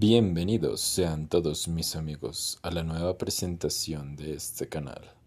Bienvenidos sean todos mis amigos a la nueva presentación de este canal.